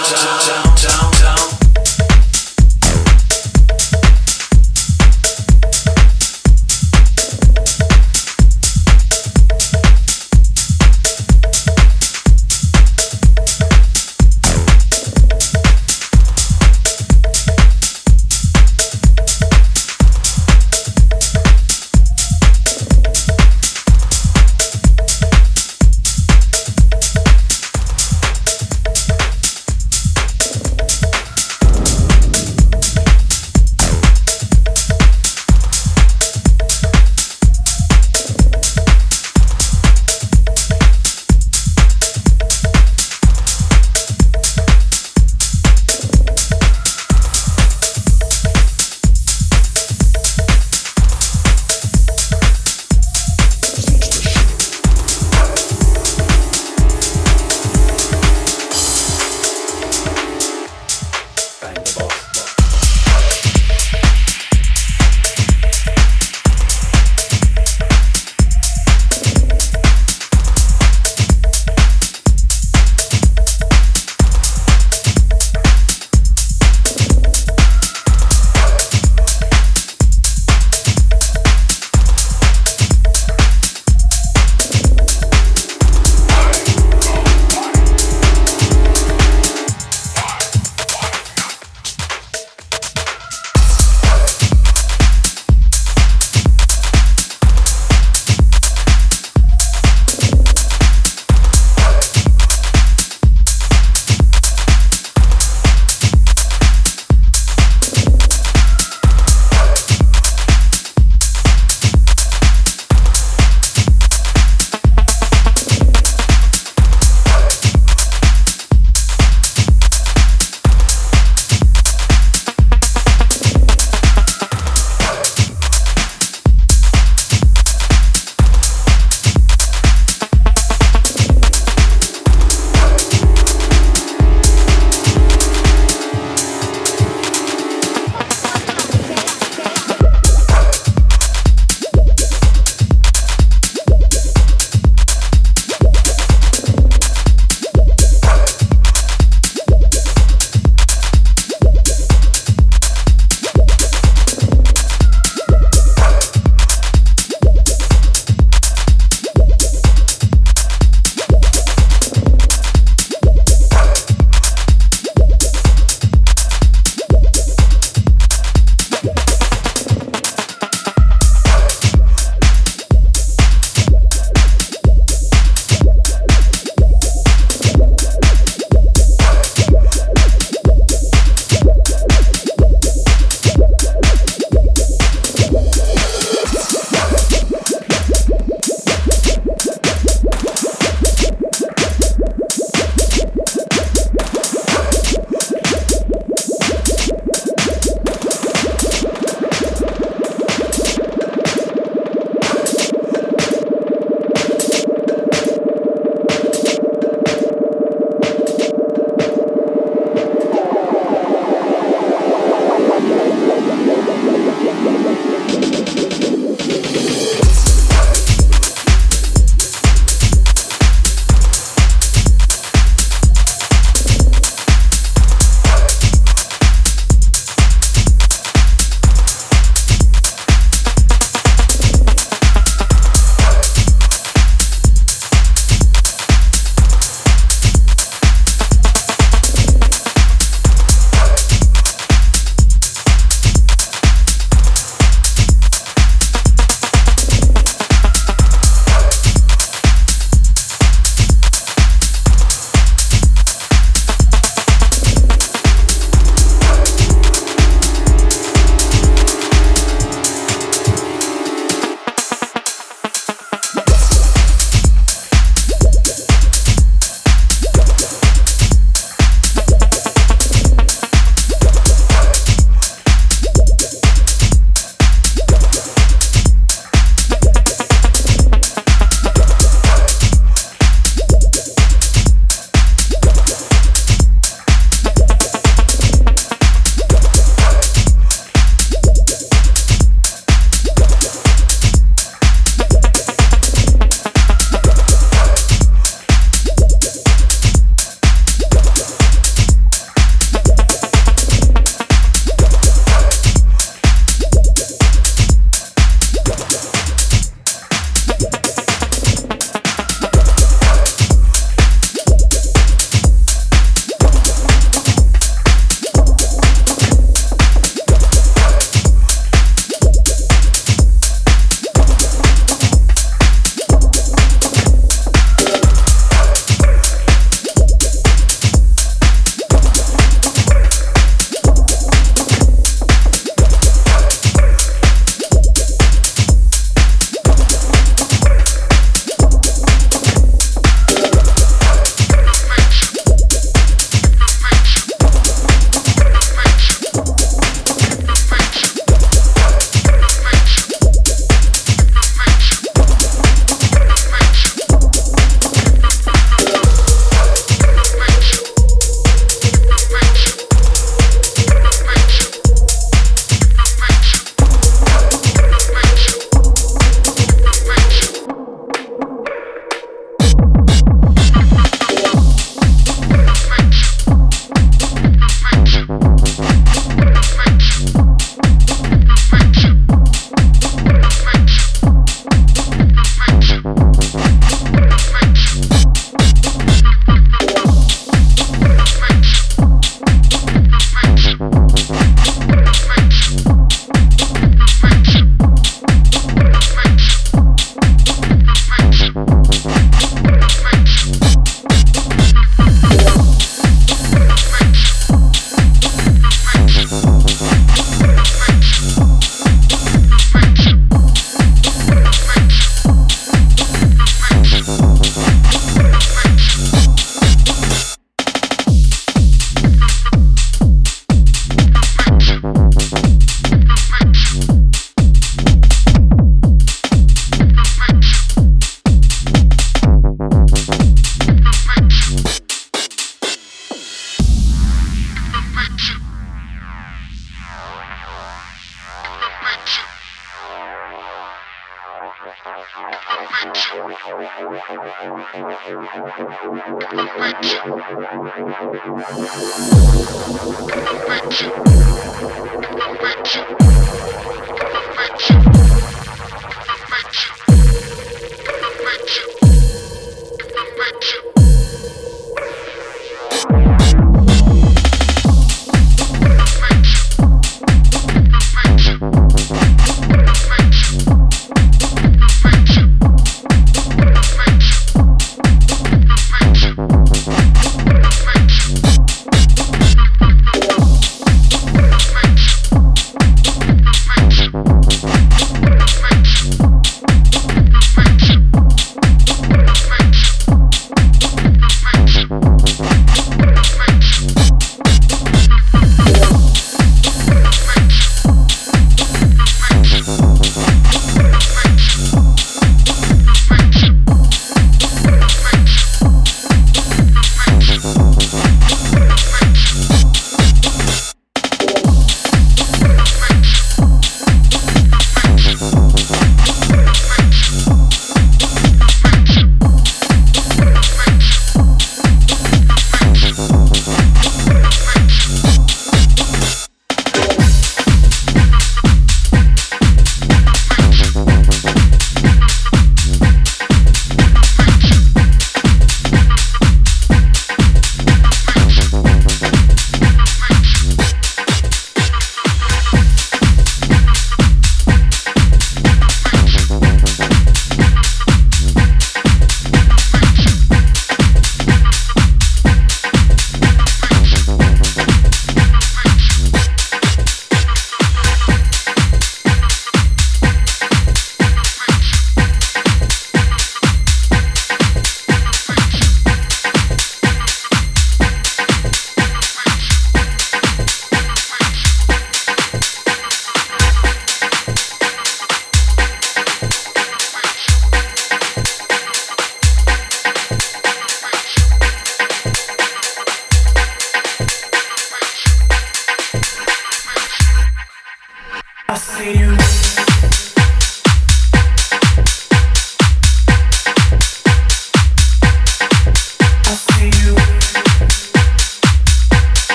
time.